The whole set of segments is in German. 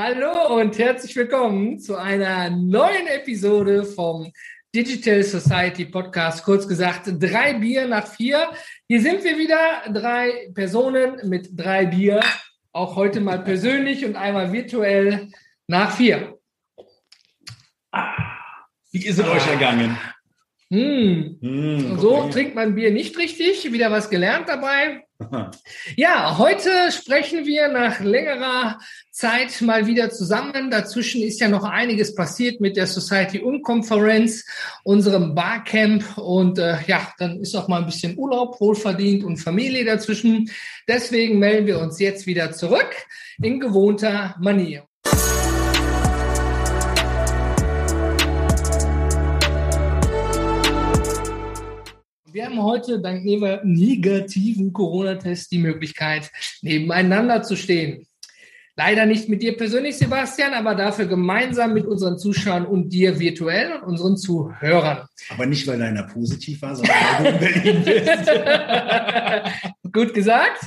Hallo und herzlich willkommen zu einer neuen Episode vom Digital Society Podcast, kurz gesagt drei Bier nach vier. Hier sind wir wieder, drei Personen mit drei Bier, auch heute mal persönlich und einmal virtuell nach vier. Wie ist es ah. euch ergangen? Hm. Hm, so trinkt man Bier nicht richtig. Wieder was gelernt dabei. Ja, heute sprechen wir nach längerer Zeit mal wieder zusammen. Dazwischen ist ja noch einiges passiert mit der Society Unkonferenz, unserem Barcamp und äh, ja, dann ist auch mal ein bisschen Urlaub wohlverdient und Familie dazwischen. Deswegen melden wir uns jetzt wieder zurück in gewohnter Manier. Wir haben heute dank negativen Corona-Test die Möglichkeit, nebeneinander zu stehen. Leider nicht mit dir persönlich, Sebastian, aber dafür gemeinsam mit unseren Zuschauern und dir virtuell und unseren Zuhörern. Aber nicht, weil deiner positiv war, sondern weil du in Berlin bist. Gut gesagt.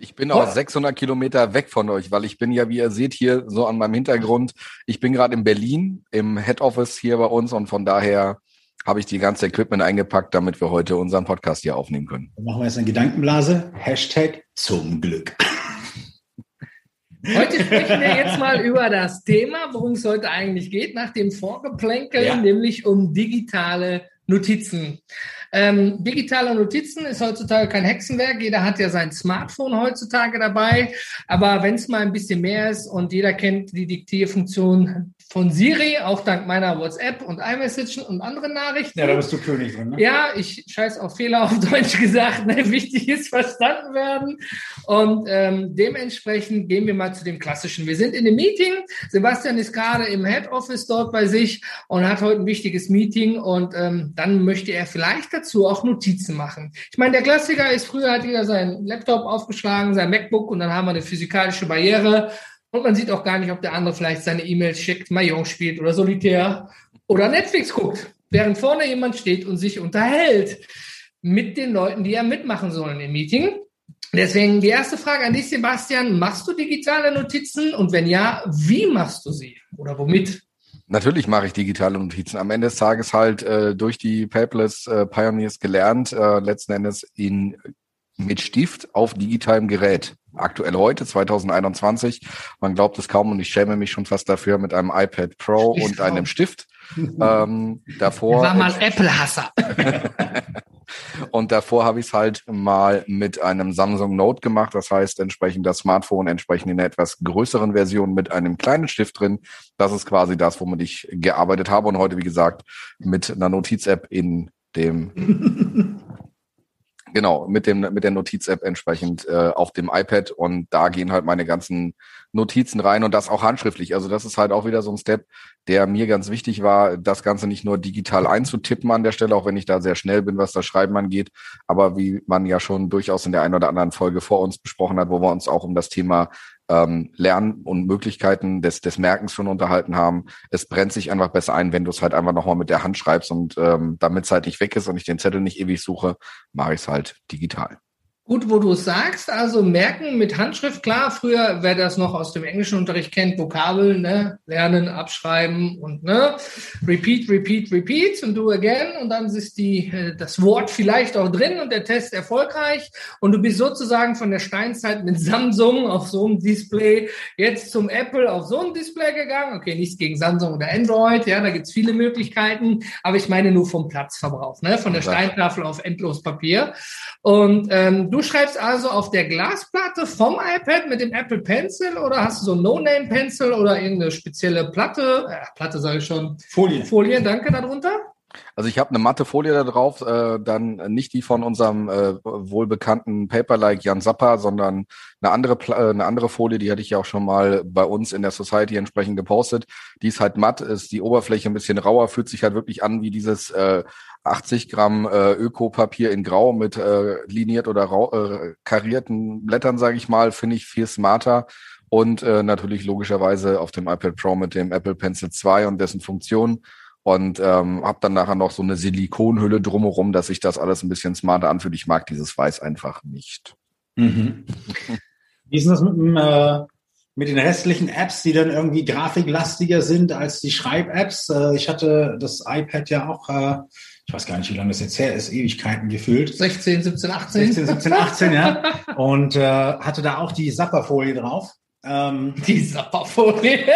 Ich bin auch 600 Kilometer weg von euch, weil ich bin ja, wie ihr seht, hier so an meinem Hintergrund. Ich bin gerade in Berlin im Head Office hier bei uns und von daher habe ich die ganze Equipment eingepackt, damit wir heute unseren Podcast hier aufnehmen können. Dann machen wir jetzt eine Gedankenblase. Hashtag zum Glück. Heute sprechen wir jetzt mal über das Thema, worum es heute eigentlich geht, nach dem Vorgeplänkel, ja. nämlich um digitale Notizen. Ähm, digitale Notizen ist heutzutage kein Hexenwerk. Jeder hat ja sein Smartphone heutzutage dabei. Aber wenn es mal ein bisschen mehr ist und jeder kennt die Diktierfunktion von Siri, auch dank meiner WhatsApp und iMessage und anderen Nachrichten. Ja, da bist du König drin, ne? Ja, ich scheiß auf Fehler auf Deutsch gesagt. Ne? Wichtig ist verstanden werden. Und ähm, dementsprechend gehen wir mal zu dem Klassischen. Wir sind in einem Meeting. Sebastian ist gerade im Head Office dort bei sich und hat heute ein wichtiges Meeting. Und ähm, dann möchte er vielleicht dazu auch Notizen machen. Ich meine, der Klassiker ist, früher hat jeder seinen Laptop aufgeschlagen, sein MacBook und dann haben wir eine physikalische Barriere und man sieht auch gar nicht, ob der andere vielleicht seine E-Mails schickt, Mahjong spielt oder Solitär oder Netflix guckt, während vorne jemand steht und sich unterhält mit den Leuten, die ja mitmachen sollen im Meeting. Deswegen die erste Frage an dich, Sebastian. Machst du digitale Notizen? Und wenn ja, wie machst du sie? Oder womit? Natürlich mache ich digitale Notizen. Am Ende des Tages halt äh, durch die Paperless äh, Pioneers gelernt, äh, letzten Endes in mit Stift auf digitalem Gerät. Aktuell heute, 2021. Man glaubt es kaum und ich schäme mich schon fast dafür mit einem iPad Pro Stift und einem Stift. ähm, davor. War mal Apple-Hasser. und davor habe ich es halt mal mit einem Samsung Note gemacht. Das heißt, entsprechend das Smartphone entsprechend in einer etwas größeren Version mit einem kleinen Stift drin. Das ist quasi das, womit ich gearbeitet habe. Und heute, wie gesagt, mit einer Notiz-App in dem Genau, mit dem mit der Notiz-App entsprechend äh, auf dem iPad und da gehen halt meine ganzen Notizen rein und das auch handschriftlich. Also das ist halt auch wieder so ein Step, der mir ganz wichtig war, das Ganze nicht nur digital einzutippen an der Stelle, auch wenn ich da sehr schnell bin, was das Schreiben angeht, aber wie man ja schon durchaus in der einen oder anderen Folge vor uns besprochen hat, wo wir uns auch um das Thema ähm, Lernen und Möglichkeiten des, des Merkens schon unterhalten haben. Es brennt sich einfach besser ein, wenn du es halt einfach nochmal mit der Hand schreibst und ähm, damit es halt nicht weg ist und ich den Zettel nicht ewig suche, mache ich es halt digital. Gut, wo du es sagst, also merken mit Handschrift, klar, früher, wer das noch aus dem englischen Unterricht kennt, Vokabeln, ne, lernen, abschreiben und ne, repeat, repeat, repeat und do again und dann ist die, äh, das Wort vielleicht auch drin und der Test erfolgreich und du bist sozusagen von der Steinzeit mit Samsung auf so einem Display jetzt zum Apple auf so ein Display gegangen. Okay, nichts gegen Samsung oder Android, ja, da gibt's viele Möglichkeiten, aber ich meine nur vom Platzverbrauch, ne, von der Steintafel auf endlos Papier und ähm, du schreibst also auf der Glasplatte vom iPad mit dem Apple Pencil oder hast du so ein No-Name-Pencil oder irgendeine spezielle Platte? Äh, Platte sage ich schon. Folie. Folie, danke darunter. Also ich habe eine matte Folie da drauf, äh, dann nicht die von unserem äh, wohlbekannten Paper-like Jan Zappa, sondern eine andere, äh, eine andere Folie, die hatte ich ja auch schon mal bei uns in der Society entsprechend gepostet. Die ist halt matt, ist die Oberfläche ein bisschen rauer, fühlt sich halt wirklich an wie dieses äh, 80 Gramm äh, Ökopapier in Grau mit äh, liniert oder rau, äh, karierten Blättern, sage ich mal, finde ich viel smarter. Und äh, natürlich logischerweise auf dem iPad Pro mit dem Apple Pencil 2 und dessen Funktionen. Und ähm, habe dann nachher noch so eine Silikonhülle drumherum, dass sich das alles ein bisschen smarter anfühlt. Ich mag dieses Weiß einfach nicht. Mhm. Wie ist das mit dem, äh, mit den restlichen Apps, die dann irgendwie grafiklastiger sind als die Schreib-Apps. Äh, ich hatte das iPad ja auch, äh, ich weiß gar nicht, wie lange das jetzt her ist, Ewigkeiten gefühlt. 16, 17, 18. 16, 17, 18, ja. Und äh, hatte da auch die Sapperfolie drauf. Ähm, die Sapperfolie,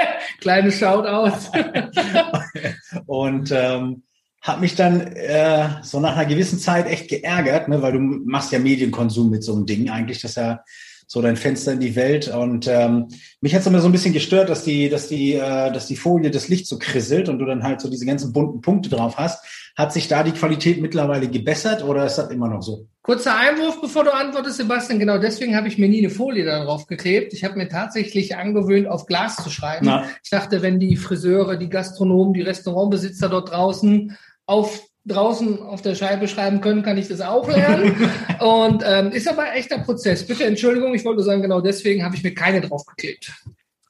kleine Shoutout. und ähm, hat mich dann äh, so nach einer gewissen Zeit echt geärgert, ne, weil du machst ja Medienkonsum mit so einem Ding eigentlich, das ja so dein Fenster in die Welt. Und ähm, mich hat es immer so ein bisschen gestört, dass die, dass die, äh, dass die Folie das Licht so krisselt und du dann halt so diese ganzen bunten Punkte drauf hast. Hat sich da die Qualität mittlerweile gebessert oder ist das immer noch so? Kurzer Einwurf, bevor du antwortest, Sebastian. Genau deswegen habe ich mir nie eine Folie darauf geklebt. Ich habe mir tatsächlich angewöhnt, auf Glas zu schreiben. Na. Ich dachte, wenn die Friseure, die Gastronomen, die Restaurantbesitzer dort draußen auf draußen auf der Scheibe schreiben können, kann ich das auch lernen. und ähm, ist aber ein echter Prozess. Bitte Entschuldigung, ich wollte sagen, genau deswegen habe ich mir keine draufgeklebt.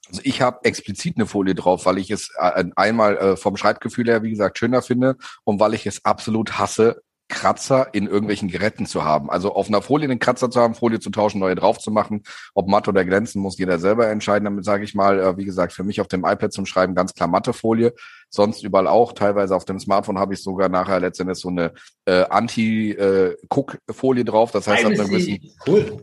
Also ich habe explizit eine Folie drauf, weil ich es äh, einmal äh, vom Schreibgefühl her, wie gesagt, schöner finde und weil ich es absolut hasse, Kratzer in irgendwelchen Geräten zu haben. Also auf einer Folie einen Kratzer zu haben, Folie zu tauschen, neue drauf zu machen. Ob matt oder glänzen, muss jeder selber entscheiden. Damit sage ich mal, äh, wie gesagt, für mich auf dem iPad zum Schreiben ganz klar matte Folie. Sonst überall auch. Teilweise auf dem Smartphone habe ich sogar nachher letztendlich so eine äh, Anti-Cook-Folie drauf. Das heißt, ab einem gewissen, cool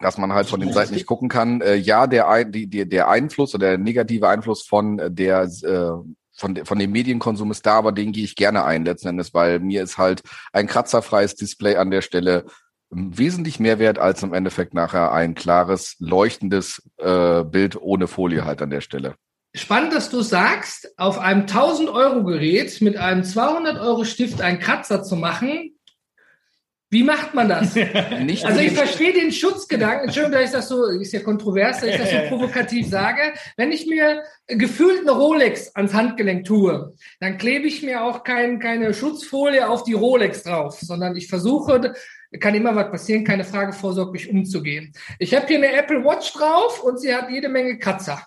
dass man halt von den Seiten nicht gucken kann. Äh, ja, der, die, die, der Einfluss oder der negative Einfluss von der äh, von, von dem Medienkonsum ist da, aber den gehe ich gerne ein letzten Endes, weil mir ist halt ein kratzerfreies Display an der Stelle wesentlich mehr wert als im Endeffekt nachher ein klares, leuchtendes äh, Bild ohne Folie halt an der Stelle. Spannend, dass du sagst, auf einem 1000 Euro Gerät mit einem 200 Euro Stift einen Kratzer zu machen, wie macht man das? Nicht also ich verstehe den Schutzgedanken. Entschuldigung, dass ich das so, ist ja kontrovers, dass ich das so provokativ sage. Wenn ich mir gefühlt eine Rolex ans Handgelenk tue, dann klebe ich mir auch kein, keine Schutzfolie auf die Rolex drauf, sondern ich versuche, kann immer was passieren, keine Frage, vorsorglich umzugehen. Ich habe hier eine Apple Watch drauf und sie hat jede Menge Kratzer.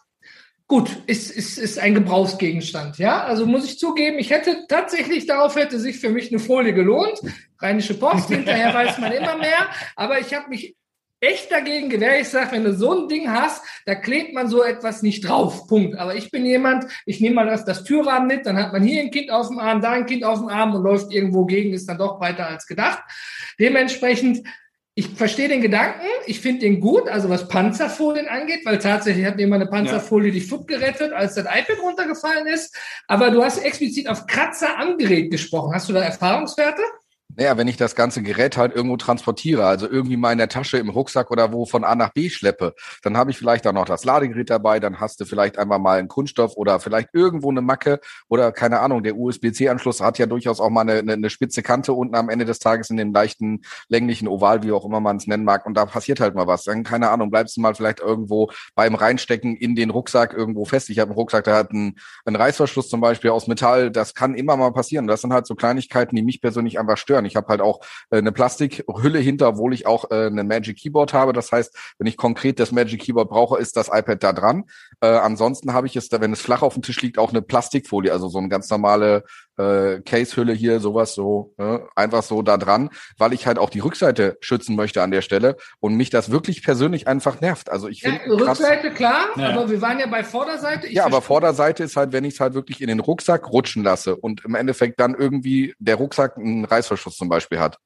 Gut, ist, ist, ist ein Gebrauchsgegenstand, ja. Also muss ich zugeben, ich hätte tatsächlich darauf hätte sich für mich eine Folie gelohnt. Rheinische Post, hinterher weiß man immer mehr. Aber ich habe mich echt dagegen gewehrt. Ich sage, wenn du so ein Ding hast, da klebt man so etwas nicht drauf. Punkt. Aber ich bin jemand, ich nehme mal das, das Türrahmen mit, dann hat man hier ein Kind auf dem Arm, da ein Kind auf dem Arm und läuft irgendwo gegen, ist dann doch weiter als gedacht. Dementsprechend ich verstehe den Gedanken, ich finde den gut, also was Panzerfolien angeht, weil tatsächlich hat mir mal eine Panzerfolie ja. die Foot gerettet, als das iPad runtergefallen ist. Aber du hast explizit auf Kratzer am Gerät gesprochen. Hast du da Erfahrungswerte? Naja, wenn ich das ganze Gerät halt irgendwo transportiere, also irgendwie mal in der Tasche, im Rucksack oder wo von A nach B schleppe, dann habe ich vielleicht auch noch das Ladegerät dabei, dann hast du vielleicht einmal mal einen Kunststoff oder vielleicht irgendwo eine Macke oder keine Ahnung, der USB-C-Anschluss hat ja durchaus auch mal eine, eine, eine spitze Kante unten am Ende des Tages in dem leichten, länglichen Oval, wie auch immer man es nennen mag, und da passiert halt mal was. Dann, keine Ahnung, bleibst du mal vielleicht irgendwo beim Reinstecken in den Rucksack irgendwo fest. Ich habe einen Rucksack, der hat einen, einen Reißverschluss zum Beispiel aus Metall, das kann immer mal passieren. Das sind halt so Kleinigkeiten, die mich persönlich einfach stören. Ich habe halt auch äh, eine Plastikhülle hinter, obwohl ich auch äh, eine Magic Keyboard habe. Das heißt, wenn ich konkret das Magic Keyboard brauche, ist das iPad da dran. Äh, ansonsten habe ich es, wenn es flach auf dem Tisch liegt, auch eine Plastikfolie, also so eine ganz normale äh, Case-Hülle hier, sowas so, äh, einfach so da dran, weil ich halt auch die Rückseite schützen möchte an der Stelle und mich das wirklich persönlich einfach nervt. Also ich finde. Ja, Rückseite klar, ja. aber wir waren ja bei Vorderseite. Ich ja, aber Vorderseite ist halt, wenn ich es halt wirklich in den Rucksack rutschen lasse und im Endeffekt dann irgendwie der Rucksack einen Reißverschluss zum Beispiel hat.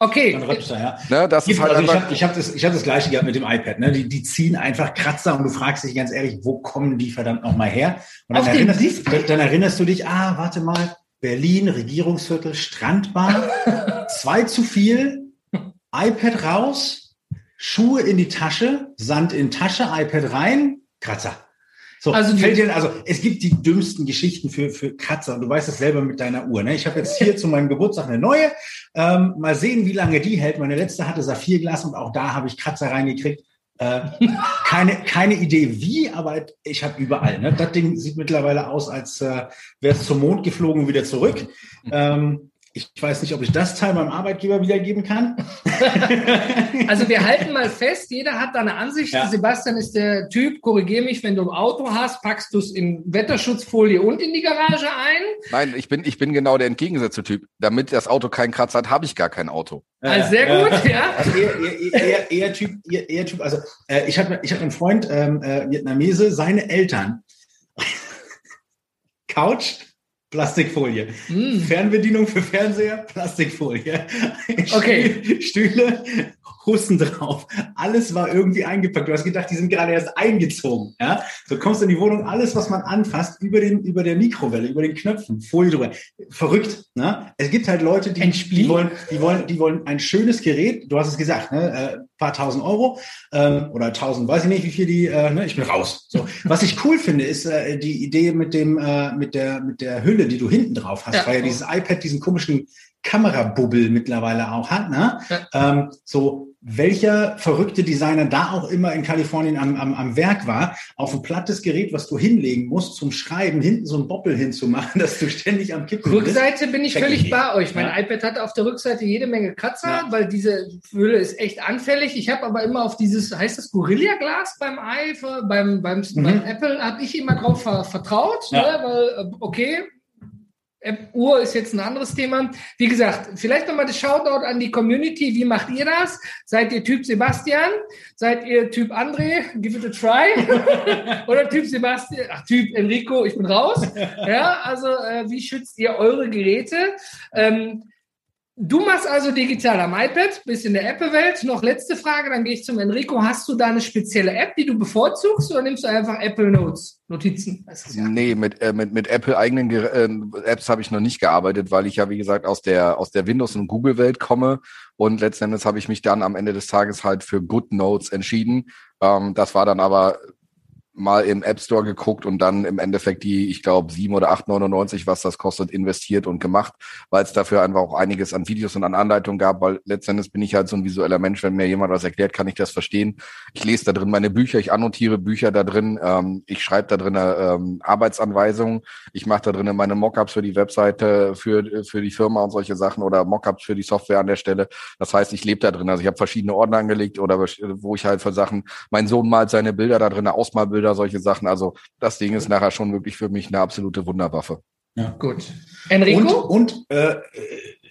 Okay. Dann rutscht er, ja. Ne, das ist halt also ich habe hab das, ich hab das gleiche gehabt mit dem iPad. Ne? Die, die ziehen einfach Kratzer und du fragst dich ganz ehrlich, wo kommen die verdammt nochmal her? Und dann erinnerst, dann, dann erinnerst du dich, ah, warte mal, Berlin, Regierungsviertel, Strandbar, zwei zu viel, iPad raus, Schuhe in die Tasche, Sand in Tasche, iPad rein, Kratzer. So, also, fällt dir, also es gibt die dümmsten Geschichten für, für Kratzer und du weißt es selber mit deiner Uhr. Ne? Ich habe jetzt hier zu meinem Geburtstag eine neue. Ähm, mal sehen, wie lange die hält. Meine letzte hatte Saphirglas und auch da habe ich Kratzer reingekriegt. Äh, keine, keine Idee wie, aber ich habe überall. Ne? Das Ding sieht mittlerweile aus, als äh, wäre es zum Mond geflogen und wieder zurück. Ähm, Ich weiß nicht, ob ich das Teil meinem Arbeitgeber wiedergeben kann. also wir halten mal fest, jeder hat da eine Ansicht. Ja. Sebastian ist der Typ, korrigier mich, wenn du ein Auto hast, packst du es in Wetterschutzfolie und in die Garage ein. Nein, ich bin, ich bin genau der entgegengesetzte Typ. Damit das Auto keinen Kratzer hat, habe ich gar kein Auto. Also sehr gut, ja. Also eher, eher, eher, eher Typ, eher, eher Typ, also äh, ich habe ich einen Freund, ähm, äh, Vietnamese, seine Eltern. Couch, Plastikfolie. Mm. Fernbedienung für Fernseher, Plastikfolie. Okay. Stühle, Husten drauf. Alles war irgendwie eingepackt. Du hast gedacht, die sind gerade erst eingezogen. Ja? So kommst du in die Wohnung, alles, was man anfasst, über, den, über der Mikrowelle, über den Knöpfen, Folie drüber. Verrückt. Ne? Es gibt halt Leute, die, die, wollen, die, wollen, die wollen ein schönes Gerät. Du hast es gesagt, ne? Äh, paar tausend Euro ähm, oder tausend, weiß ich nicht, wie viel die. Äh, ne? Ich bin raus. So. Was ich cool finde, ist äh, die Idee mit dem äh, mit der mit der Hülle, die du hinten drauf hast, ja. weil ja dieses iPad diesen komischen Kamerabubbel mittlerweile auch hat. Ne? Ja. Ähm, so welcher verrückte Designer da auch immer in Kalifornien am, am, am Werk war, auf ein plattes Gerät, was du hinlegen musst zum Schreiben, hinten so ein Boppel hinzumachen, dass du ständig am Kippen Rückseite bist. bin ich völlig bei euch. Mein ja. iPad hat auf der Rückseite jede Menge Kratzer, ja. weil diese Hülle ist echt anfällig. Ich habe aber immer auf dieses, heißt das Gorilla Glas beim iPhone, beim, beim, mhm. beim Apple, habe ich immer drauf vertraut, ja. ne? weil, äh, okay, Uhr ist jetzt ein anderes Thema. Wie gesagt, vielleicht nochmal das Shoutout an die Community. Wie macht ihr das? Seid ihr Typ Sebastian? Seid ihr Typ André? Give it a try. Oder Typ Sebastian? Ach, Typ Enrico, ich bin raus. Ja, also äh, wie schützt ihr eure Geräte? Ähm, Du machst also digital am iPad, bist in der Apple-Welt. Noch letzte Frage, dann gehe ich zum Enrico. Hast du da eine spezielle App, die du bevorzugst oder nimmst du einfach Apple Notes, Notizen? Ja. Nee, mit, äh, mit, mit Apple eigenen äh, Apps habe ich noch nicht gearbeitet, weil ich ja, wie gesagt, aus der, aus der Windows- und Google-Welt komme. Und letzten Endes habe ich mich dann am Ende des Tages halt für Good Notes entschieden. Ähm, das war dann aber mal im App Store geguckt und dann im Endeffekt die, ich glaube, sieben oder acht neunundneunzig, was das kostet, investiert und gemacht, weil es dafür einfach auch einiges an Videos und an Anleitungen gab, weil letztendlich bin ich halt so ein visueller Mensch, wenn mir jemand was erklärt, kann ich das verstehen. Ich lese da drin meine Bücher, ich annotiere Bücher da drin, ähm, ich schreibe da drin ähm, Arbeitsanweisungen, ich mache da drin meine Mockups für die Webseite, für, für die Firma und solche Sachen oder Mockups für die Software an der Stelle. Das heißt, ich lebe da drin. Also ich habe verschiedene Ordner angelegt oder wo ich halt für Sachen, mein Sohn malt seine Bilder da drin, Ausmalbilder Bilder, solche Sachen. Also das Ding ist nachher schon wirklich für mich eine absolute Wunderwaffe. Ja, gut. Enrico? Und, und äh,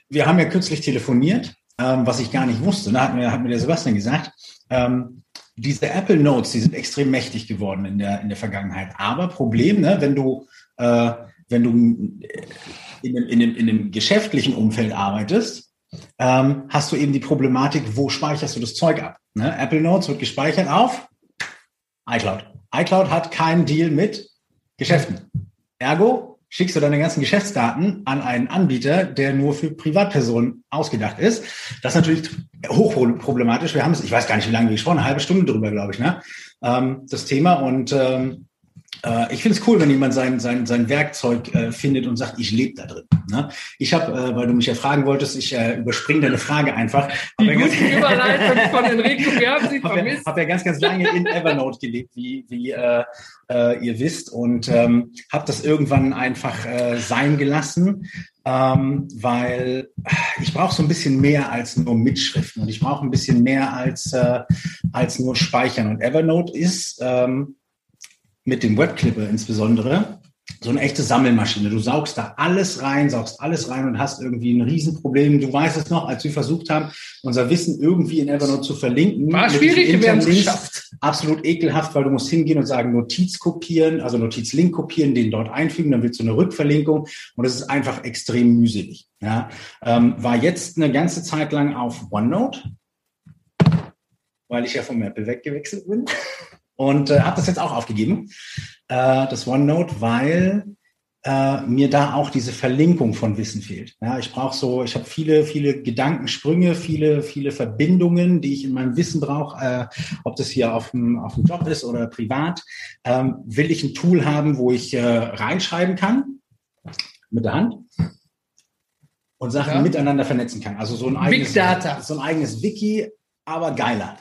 wir haben ja kürzlich telefoniert, ähm, was ich gar nicht wusste. Da hat mir, hat mir der Sebastian gesagt, ähm, diese Apple Notes, die sind extrem mächtig geworden in der, in der Vergangenheit. Aber Problem, ne, wenn du, äh, wenn du in dem, in, dem, in dem geschäftlichen Umfeld arbeitest, ähm, hast du eben die Problematik, wo speicherst du das Zeug ab? Ne? Apple Notes wird gespeichert auf iCloud iCloud hat keinen Deal mit Geschäften. Ergo schickst du deine ganzen Geschäftsdaten an einen Anbieter, der nur für Privatpersonen ausgedacht ist. Das ist natürlich hochproblematisch. Wir haben es, ich weiß gar nicht, wie lange wir gesprochen, eine halbe Stunde drüber, glaube ich, ne? Ähm, das Thema und ähm, äh, ich finde es cool, wenn jemand sein, sein, sein Werkzeug äh, findet und sagt, ich lebe da drin. Ne? Ich habe, äh, weil du mich ja fragen wolltest, ich äh, überspringe deine Frage einfach. Die gute ganz, Überleitung von Enrico, wir haben sie vermisst. Habe ja ganz, ganz lange in Evernote gelebt, wie, wie äh, äh, ihr wisst, und ähm, habe das irgendwann einfach äh, sein gelassen. Ähm, weil ich brauche so ein bisschen mehr als nur Mitschriften und ich brauche ein bisschen mehr als, äh, als nur Speichern. Und Evernote ist ähm, mit dem Webclipper insbesondere so eine echte Sammelmaschine. Du saugst da alles rein, saugst alles rein und hast irgendwie ein Riesenproblem. Du weißt es noch, als wir versucht haben, unser Wissen irgendwie in Evernote zu verlinken. War schwierig, wir haben es geschafft. Absolut ekelhaft, weil du musst hingehen und sagen, Notiz kopieren, also Notizlink kopieren, den dort einfügen, dann willst du eine Rückverlinkung und es ist einfach extrem mühselig. Ja, ähm, war jetzt eine ganze Zeit lang auf OneNote, weil ich ja vom Apple weggewechselt bin. Und äh, habe das jetzt auch aufgegeben, äh, das OneNote, weil äh, mir da auch diese Verlinkung von Wissen fehlt. Ja, ich brauche so, ich habe viele, viele Gedankensprünge, viele, viele Verbindungen, die ich in meinem Wissen brauche, äh, ob das hier auf dem, auf dem Job ist oder privat. Ähm, will ich ein Tool haben, wo ich äh, reinschreiben kann mit der Hand und Sachen ja. miteinander vernetzen kann. Also so ein eigenes, Big Data. so ein eigenes Wiki, aber geiler.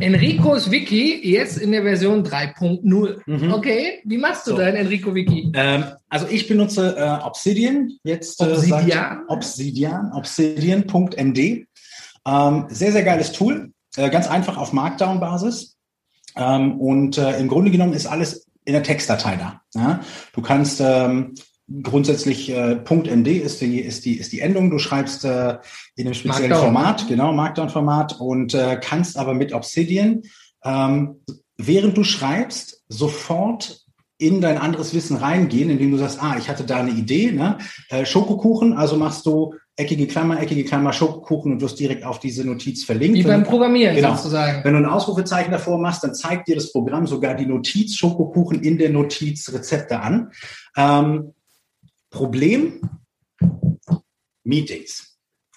Enricos Wiki jetzt in der Version 3.0. Mhm. Okay, wie machst du so. dein Enrico Wiki? Ähm, also ich benutze äh, Obsidian jetzt. Äh, Obsidian? Obsidian, obsidian.md. Ähm, sehr, sehr geiles Tool. Äh, ganz einfach auf Markdown-Basis. Ähm, und äh, im Grunde genommen ist alles in der Textdatei da. Ja? Du kannst ähm, grundsätzlich äh, .md ist die ist die ist die Endung. Du schreibst äh, in einem speziellen Markdown. Format, genau Markdown-Format und äh, kannst aber mit Obsidian ähm, während du schreibst sofort in dein anderes Wissen reingehen, indem du sagst, ah, ich hatte da eine Idee, ne? Äh, Schokokuchen, also machst du eckige Klammer, eckige Klammer, Schokokuchen und wirst direkt auf diese Notiz verlinkt. Wie beim Programmieren genau. sozusagen. Wenn du ein Ausrufezeichen davor machst, dann zeigt dir das Programm sogar die Notiz Schokokuchen in der Notiz Rezepte an. Ähm, Problem, Meetings.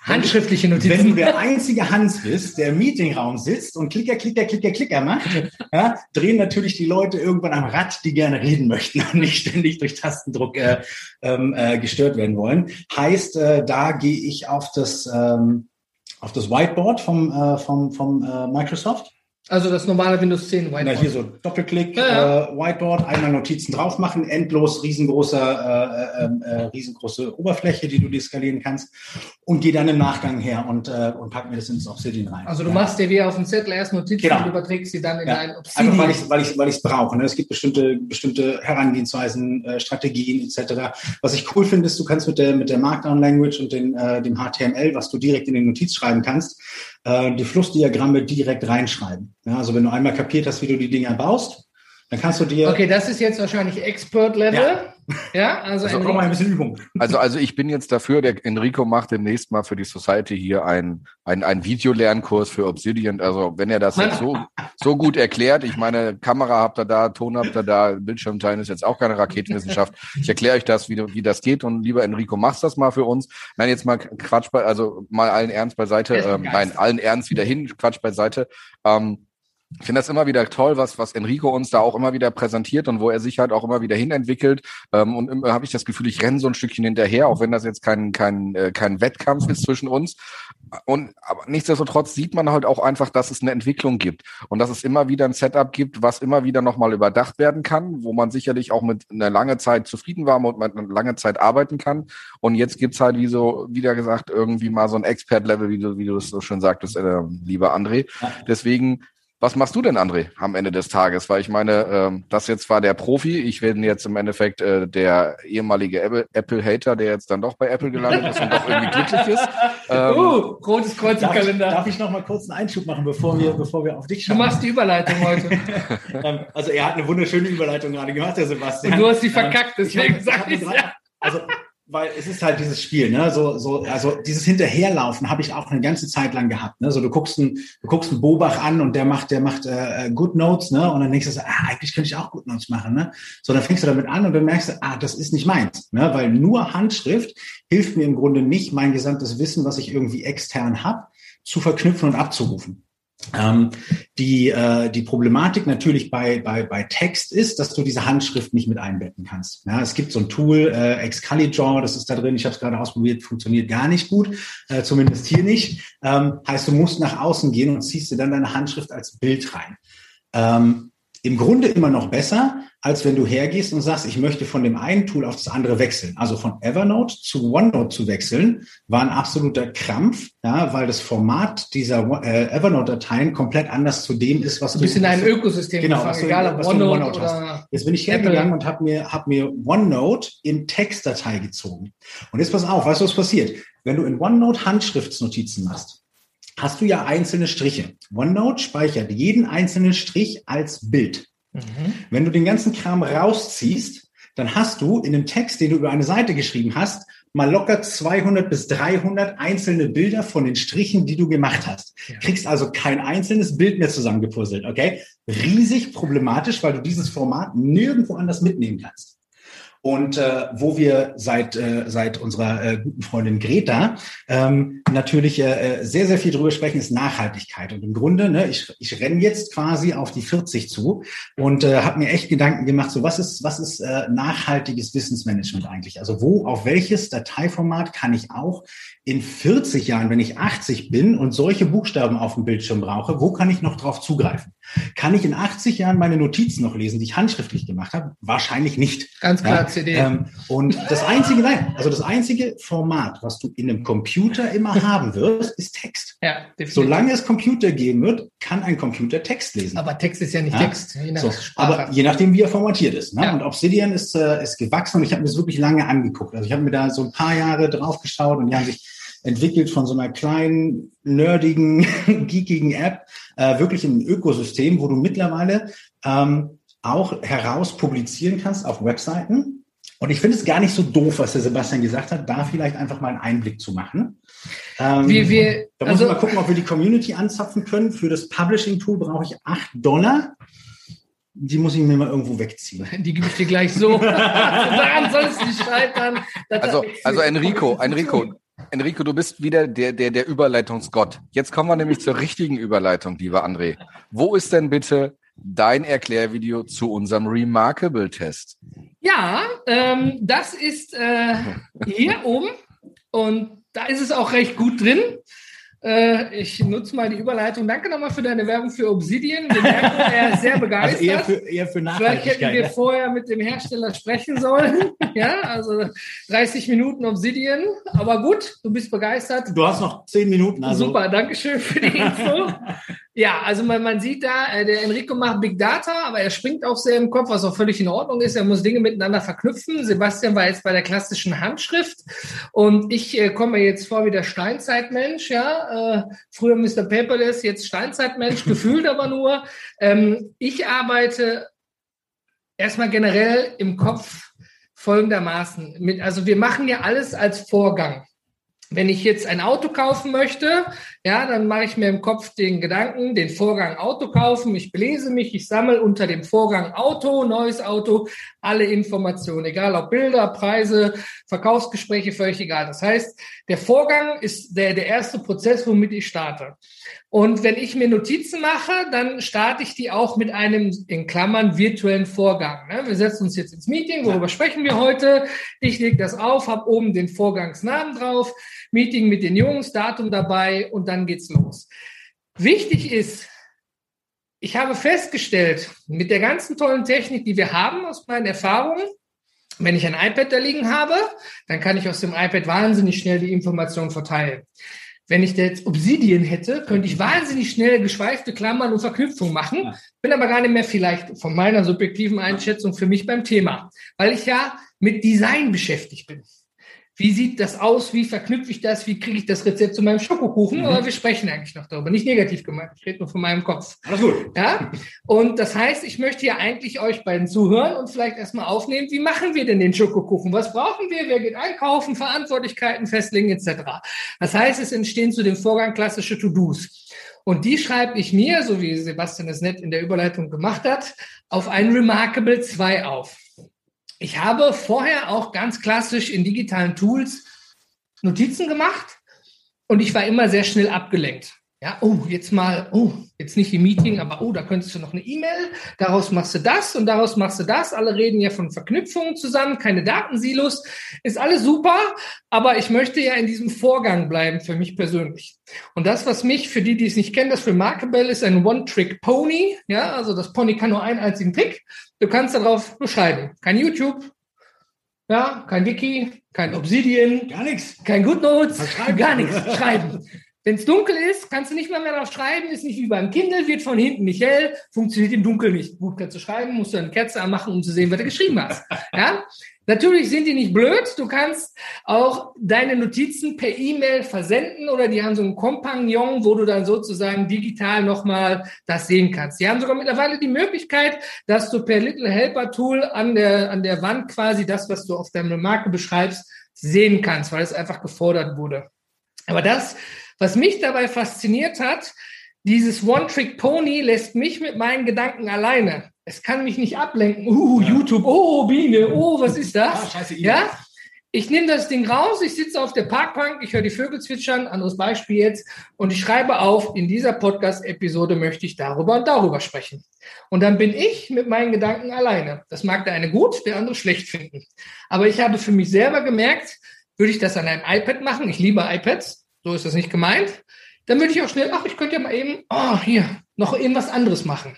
Handschriftliche Notizen. Wenn du der einzige Hans bist, der im Meetingraum sitzt und Klicker, Klicker, Klicker, Klicker macht, ja, drehen natürlich die Leute irgendwann am Rad, die gerne reden möchten und nicht ständig durch Tastendruck äh, ähm, äh, gestört werden wollen. Heißt, äh, da gehe ich auf das, ähm, auf das Whiteboard vom, äh, vom, vom äh, Microsoft also das normale Windows 10 Whiteboard. Na, hier so Doppelklick, ja, ja. Äh, Whiteboard, einmal Notizen drauf machen, endlos riesengroße, äh, äh, äh, riesengroße Oberfläche, die du dir skalieren kannst und gehe dann im Nachgang her und, äh, und pack mir das ins Obsidian rein. Also du machst dir wie auf dem Zettel erst Notizen genau. und überträgst sie dann in ja. dein Obsidian. Einfach weil ich weil ich weil ich es brauche. Ne? Es gibt bestimmte bestimmte Herangehensweisen, äh, Strategien etc. Was ich cool finde, ist, du kannst mit der mit der Markdown Language und den, äh, dem HTML, was du direkt in den Notiz schreiben kannst, äh, die Flussdiagramme direkt reinschreiben. Ja, also wenn du einmal kapiert hast, wie du die Dinger baust, dann kannst du dir. Okay, das ist jetzt wahrscheinlich Expert-Level. Ja. Ja, also, also ein bisschen Übung. Also, also ich bin jetzt dafür, der Enrico macht demnächst mal für die Society hier ein, ein, ein Videolernkurs für Obsidian. Also wenn er das jetzt so, so gut erklärt, ich meine, Kamera habt ihr da, Ton habt ihr da, Bildschirm teilen ist jetzt auch keine Raketenwissenschaft. Ich erkläre euch das, wie, wie das geht. Und lieber Enrico, machst das mal für uns. Nein, jetzt mal Quatsch bei, also mal allen Ernst beiseite. Ähm, nein, allen Ernst wieder hin, Quatsch beiseite. Ähm, ich finde das immer wieder toll, was, was Enrico uns da auch immer wieder präsentiert und wo er sich halt auch immer wieder hinentwickelt. Ähm, und immer habe ich das Gefühl, ich renne so ein Stückchen hinterher, auch wenn das jetzt kein, kein, äh, kein Wettkampf ist zwischen uns. Und aber nichtsdestotrotz sieht man halt auch einfach, dass es eine Entwicklung gibt und dass es immer wieder ein Setup gibt, was immer wieder nochmal überdacht werden kann, wo man sicherlich auch mit einer lange Zeit zufrieden war und man eine lange Zeit arbeiten kann. Und jetzt gibt's halt, wie so wieder gesagt, irgendwie mal so ein Expert-Level, wie du, wie du es so schön sagtest, äh, lieber André. Deswegen was machst du denn, André, am Ende des Tages? Weil ich meine, ähm, das jetzt war der Profi. Ich bin jetzt im Endeffekt äh, der ehemalige Apple-Hater, der jetzt dann doch bei Apple gelandet ist und doch irgendwie glücklich ist. Ähm, uh, rotes Kreuz im Kalender. Ich, darf ich noch mal kurz einen Einschub machen, bevor wir, bevor wir auf dich schauen? Du machst die Überleitung heute. Ähm, also er hat eine wunderschöne Überleitung gerade gemacht, der Sebastian. Und du hast sie verkackt, deswegen sag ich ja. Also weil es ist halt dieses Spiel, ne? So, so, also dieses Hinterherlaufen habe ich auch eine ganze Zeit lang gehabt. Ne? So, du guckst einen, du guckst einen Bobach an und der macht, der macht äh, Good Notes, ne? Und dann denkst du, so, ah, eigentlich könnte ich auch Good Notes machen, ne? So, dann fängst du damit an und dann merkst du, ah, das ist nicht meins, ne? Weil nur Handschrift hilft mir im Grunde nicht, mein gesamtes Wissen, was ich irgendwie extern habe, zu verknüpfen und abzurufen. Ähm, die, äh, die Problematik natürlich bei, bei, bei Text ist, dass du diese Handschrift nicht mit einbetten kannst. Ja, es gibt so ein Tool, äh, Excalidraw, das ist da drin, ich habe es gerade ausprobiert, funktioniert gar nicht gut, äh, zumindest hier nicht. Ähm, heißt, du musst nach außen gehen und ziehst dir dann deine Handschrift als Bild rein. Ähm, Im Grunde immer noch besser, als wenn du hergehst und sagst, ich möchte von dem einen Tool auf das andere wechseln. Also von Evernote zu OneNote zu wechseln, war ein absoluter Krampf, ja, weil das Format dieser äh, Evernote-Dateien komplett anders zu dem ist, was du... Du bist in einem Ökosystem genau, gefangen, du, egal ob OneNote, OneNote hast. Jetzt bin ich hergegangen und habe mir, hab mir OneNote in Textdatei gezogen. Und jetzt pass auf, weißt du, was passiert? Wenn du in OneNote Handschriftsnotizen machst, hast du ja einzelne Striche. OneNote speichert jeden einzelnen Strich als Bild. Mhm. Wenn du den ganzen Kram rausziehst, dann hast du in dem Text, den du über eine Seite geschrieben hast, mal locker 200 bis 300 einzelne Bilder von den Strichen, die du gemacht hast. Ja. Kriegst also kein einzelnes Bild mehr zusammengepuzzelt, okay? Riesig problematisch, weil du dieses Format nirgendwo anders mitnehmen kannst. Und äh, wo wir seit äh, seit unserer äh, guten Freundin Greta ähm, natürlich äh, sehr sehr viel drüber sprechen ist Nachhaltigkeit und im Grunde ne, ich ich renne jetzt quasi auf die 40 zu und äh, habe mir echt Gedanken gemacht so was ist was ist äh, nachhaltiges Wissensmanagement eigentlich also wo auf welches Dateiformat kann ich auch in 40 Jahren, wenn ich 80 bin und solche Buchstaben auf dem Bildschirm brauche, wo kann ich noch drauf zugreifen? Kann ich in 80 Jahren meine Notizen noch lesen, die ich handschriftlich gemacht habe? Wahrscheinlich nicht. Ganz klar, ja, CD. Ähm, und das einzige, nein, also das einzige Format, was du in einem Computer immer haben wirst, ist Text. Ja, definitiv. Solange es Computer geben wird, kann ein Computer Text lesen. Aber Text ist ja nicht ja? Text. Je so, aber je nachdem, wie er formatiert ist. Ne? Ja. Und Obsidian ist, äh, ist gewachsen und ich habe mir das wirklich lange angeguckt. Also ich habe mir da so ein paar Jahre drauf geschaut und die haben sich entwickelt von so einer kleinen, nerdigen, geekigen App, äh, wirklich ein Ökosystem, wo du mittlerweile ähm, auch heraus publizieren kannst auf Webseiten. Und ich finde es gar nicht so doof, was der Sebastian gesagt hat, da vielleicht einfach mal einen Einblick zu machen. Ähm, wir, wir, da muss also, mal gucken, ob wir die Community anzapfen können. Für das Publishing-Tool brauche ich acht Dollar. Die muss ich mir mal irgendwo wegziehen. Die gebe ich dir gleich so. Daran soll es nicht scheitern. Also, also Enrico, Enrico, Enrico, du bist wieder der, der, der Überleitungsgott. Jetzt kommen wir nämlich zur richtigen Überleitung, lieber André. Wo ist denn bitte dein Erklärvideo zu unserem Remarkable-Test? Ja, ähm, das ist äh, hier oben und da ist es auch recht gut drin. Äh, ich nutze mal die Überleitung. Danke nochmal für deine Werbung für Obsidian. Wir merken, er ist sehr begeistert. Also eher für, eher für Vielleicht hätten wir vorher mit dem Hersteller sprechen sollen. ja, also 30 Minuten Obsidian. Aber gut, du bist begeistert. Du hast noch 10 Minuten. Also. Super, danke schön für die Info. Ja, also man, man sieht da, äh, der Enrico macht Big Data, aber er springt auch sehr im Kopf, was auch völlig in Ordnung ist. Er muss Dinge miteinander verknüpfen. Sebastian war jetzt bei der klassischen Handschrift und ich äh, komme jetzt vor wie der Steinzeitmensch, ja. Äh, früher Mr. Paperless, jetzt Steinzeitmensch, gefühlt aber nur. Ähm, ich arbeite erstmal generell im Kopf folgendermaßen. Mit, also wir machen ja alles als Vorgang. Wenn ich jetzt ein Auto kaufen möchte, ja, dann mache ich mir im Kopf den Gedanken, den Vorgang Auto kaufen. Ich belese mich, ich sammle unter dem Vorgang Auto, neues Auto, alle Informationen, egal ob Bilder, Preise, Verkaufsgespräche, völlig egal. Das heißt, der Vorgang ist der, der erste Prozess, womit ich starte. Und wenn ich mir Notizen mache, dann starte ich die auch mit einem, in Klammern, virtuellen Vorgang. Ne? Wir setzen uns jetzt ins Meeting, worüber sprechen wir heute? Ich lege das auf, habe oben den Vorgangsnamen drauf, Meeting mit den Jungs, Datum dabei und dann geht's los. Wichtig ist, ich habe festgestellt, mit der ganzen tollen Technik, die wir haben aus meinen Erfahrungen, wenn ich ein iPad da liegen habe, dann kann ich aus dem iPad wahnsinnig schnell die Informationen verteilen. Wenn ich jetzt Obsidian hätte, könnte ich wahnsinnig schnell geschweifte Klammern und Verknüpfungen machen, bin aber gar nicht mehr vielleicht von meiner subjektiven Einschätzung für mich beim Thema, weil ich ja mit Design beschäftigt bin. Wie sieht das aus? Wie verknüpfe ich das? Wie kriege ich das Rezept zu meinem Schokokuchen? Mhm. Aber wir sprechen eigentlich noch darüber. Nicht negativ gemeint. Ich rede nur von meinem Kopf. Alles gut. Ja? Und das heißt, ich möchte ja eigentlich euch beiden zuhören und vielleicht erstmal aufnehmen, wie machen wir denn den Schokokuchen? Was brauchen wir? Wer geht einkaufen? Verantwortlichkeiten festlegen etc. Das heißt, es entstehen zu dem Vorgang klassische To-Dos. Und die schreibe ich mir, so wie Sebastian es nett in der Überleitung gemacht hat, auf ein Remarkable 2 auf. Ich habe vorher auch ganz klassisch in digitalen Tools Notizen gemacht und ich war immer sehr schnell abgelenkt. Ja, oh, jetzt mal, oh, jetzt nicht im Meeting, aber oh, da könntest du noch eine E-Mail, daraus machst du das und daraus machst du das. Alle reden ja von Verknüpfungen zusammen, keine Datensilos. Ist alles super, aber ich möchte ja in diesem Vorgang bleiben, für mich persönlich. Und das, was mich, für die, die es nicht kennen, das Remarkable ist ein One-Trick-Pony. Ja, also das Pony kann nur einen einzigen Trick. Du kannst darauf beschreiben. Kein YouTube, ja, kein Wiki, kein Obsidian, gar nichts, kein GoodNotes, gar nichts, schreiben. Wenn es dunkel ist, kannst du nicht mal mehr drauf schreiben, ist nicht wie beim Kindle, wird von hinten nicht hell, funktioniert im Dunkeln nicht. Gut, kannst du schreiben, musst du eine Kerze anmachen, um zu sehen, was du geschrieben hast. Ja? Natürlich sind die nicht blöd. Du kannst auch deine Notizen per E-Mail versenden oder die haben so einen Kompagnon, wo du dann sozusagen digital nochmal das sehen kannst. Die haben sogar mittlerweile die Möglichkeit, dass du per Little Helper Tool an der, an der Wand quasi das, was du auf deiner Marke beschreibst, sehen kannst, weil es einfach gefordert wurde. Aber das was mich dabei fasziniert hat, dieses One-Trick-Pony lässt mich mit meinen Gedanken alleine. es kann mich nicht ablenken. Uh, ja. YouTube, oh, Biene, oh, was ist das? Ah, scheiße, ja? Ich nehme das Ding raus, ich sitze auf der Parkbank, ich höre die Vögel zwitschern, anderes Beispiel jetzt, und ich schreibe auf, in dieser Podcast-Episode möchte ich darüber und darüber sprechen. Und dann bin ich mit meinen Gedanken alleine. Das mag der eine gut, der andere schlecht finden. Aber ich habe für mich selber gemerkt, würde ich das an einem iPad machen, ich liebe iPads, so ist das nicht gemeint, dann würde ich auch schnell, ach, ich könnte ja mal eben, oh, hier, noch irgendwas anderes machen.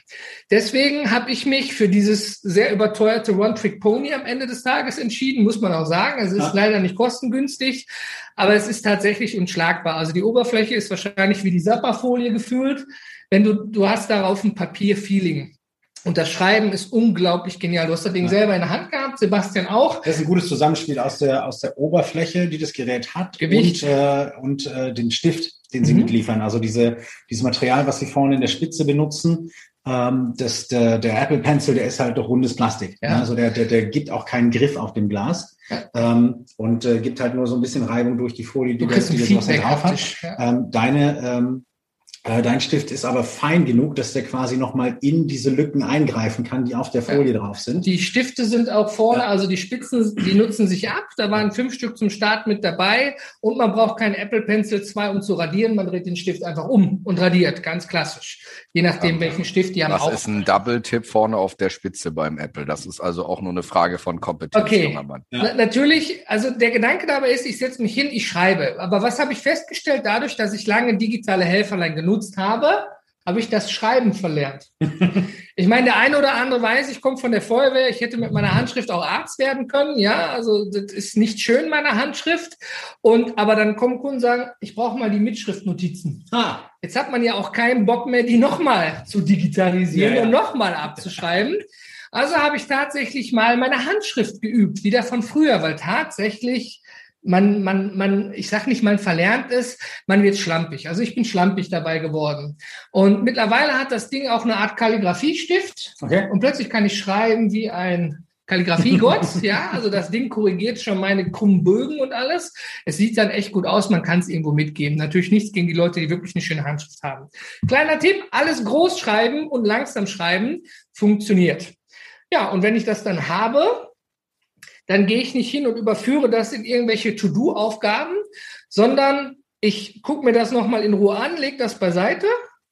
Deswegen habe ich mich für dieses sehr überteuerte One-Trick-Pony am Ende des Tages entschieden, muss man auch sagen. Es ist ja. leider nicht kostengünstig, aber es ist tatsächlich unschlagbar. Also die Oberfläche ist wahrscheinlich wie die Zappa-Folie gefühlt. Wenn du, du hast darauf ein Papier-Feeling. Und das Schreiben ist unglaublich genial. Du hast das Ding ja. selber in der Hand gehabt, Sebastian auch. Das ist ein gutes Zusammenspiel aus der, aus der Oberfläche, die das Gerät hat, Gewicht. und, äh, und äh, den Stift, den sie mhm. mitliefern. Also diese, dieses Material, was sie vorne in der Spitze benutzen, ähm, das, der, der Apple Pencil, der ist halt doch rundes Plastik. Ja. Also der, der, der gibt auch keinen Griff auf dem Glas. Ja. Ähm, und äh, gibt halt nur so ein bisschen Reibung durch die Folie, die, das, die das drauf hat. Ja. Ähm, deine ähm, äh, dein Stift ist aber fein genug, dass der quasi nochmal in diese Lücken eingreifen kann, die auf der Folie ja. drauf sind. Die Stifte sind auch vorne, ja. also die Spitzen, die nutzen sich ab. Da waren fünf Stück zum Start mit dabei und man braucht keinen Apple Pencil 2, um zu radieren. Man dreht den Stift einfach um und radiert, ganz klassisch. Je nachdem, okay. welchen Stift die haben. Das auch. ist ein Double-Tipp vorne auf der Spitze beim Apple. Das ist also auch nur eine Frage von Kompetenz. Okay, ja. natürlich, also der Gedanke dabei ist, ich setze mich hin, ich schreibe. Aber was habe ich festgestellt? Dadurch, dass ich lange digitale Helferlein genutzt genutzt habe, habe ich das Schreiben verlernt. ich meine, der eine oder andere weiß, ich komme von der Feuerwehr, ich hätte mit meiner Handschrift auch Arzt werden können, ja, also das ist nicht schön, meine Handschrift. Und aber dann kommen Kunden und sagen, ich brauche mal die Mitschriftnotizen. Ah. Jetzt hat man ja auch keinen Bock mehr, die nochmal zu digitalisieren ja, ja. und nochmal abzuschreiben. Also habe ich tatsächlich mal meine Handschrift geübt, wieder von früher, weil tatsächlich man, man, man, ich sag nicht, man verlernt es, man wird schlampig. Also ich bin schlampig dabei geworden. Und mittlerweile hat das Ding auch eine Art Kalligrafiestift. Okay. Und plötzlich kann ich schreiben wie ein Kalligrafiegott, ja, also das Ding korrigiert schon meine krummen Bögen und alles. Es sieht dann echt gut aus, man kann es irgendwo mitgeben. Natürlich nichts gegen die Leute, die wirklich eine schöne Handschrift haben. Kleiner Tipp, alles groß schreiben und langsam schreiben funktioniert. Ja, und wenn ich das dann habe, dann gehe ich nicht hin und überführe das in irgendwelche To-Do-Aufgaben, sondern ich gucke mir das nochmal in Ruhe an, lege das beiseite,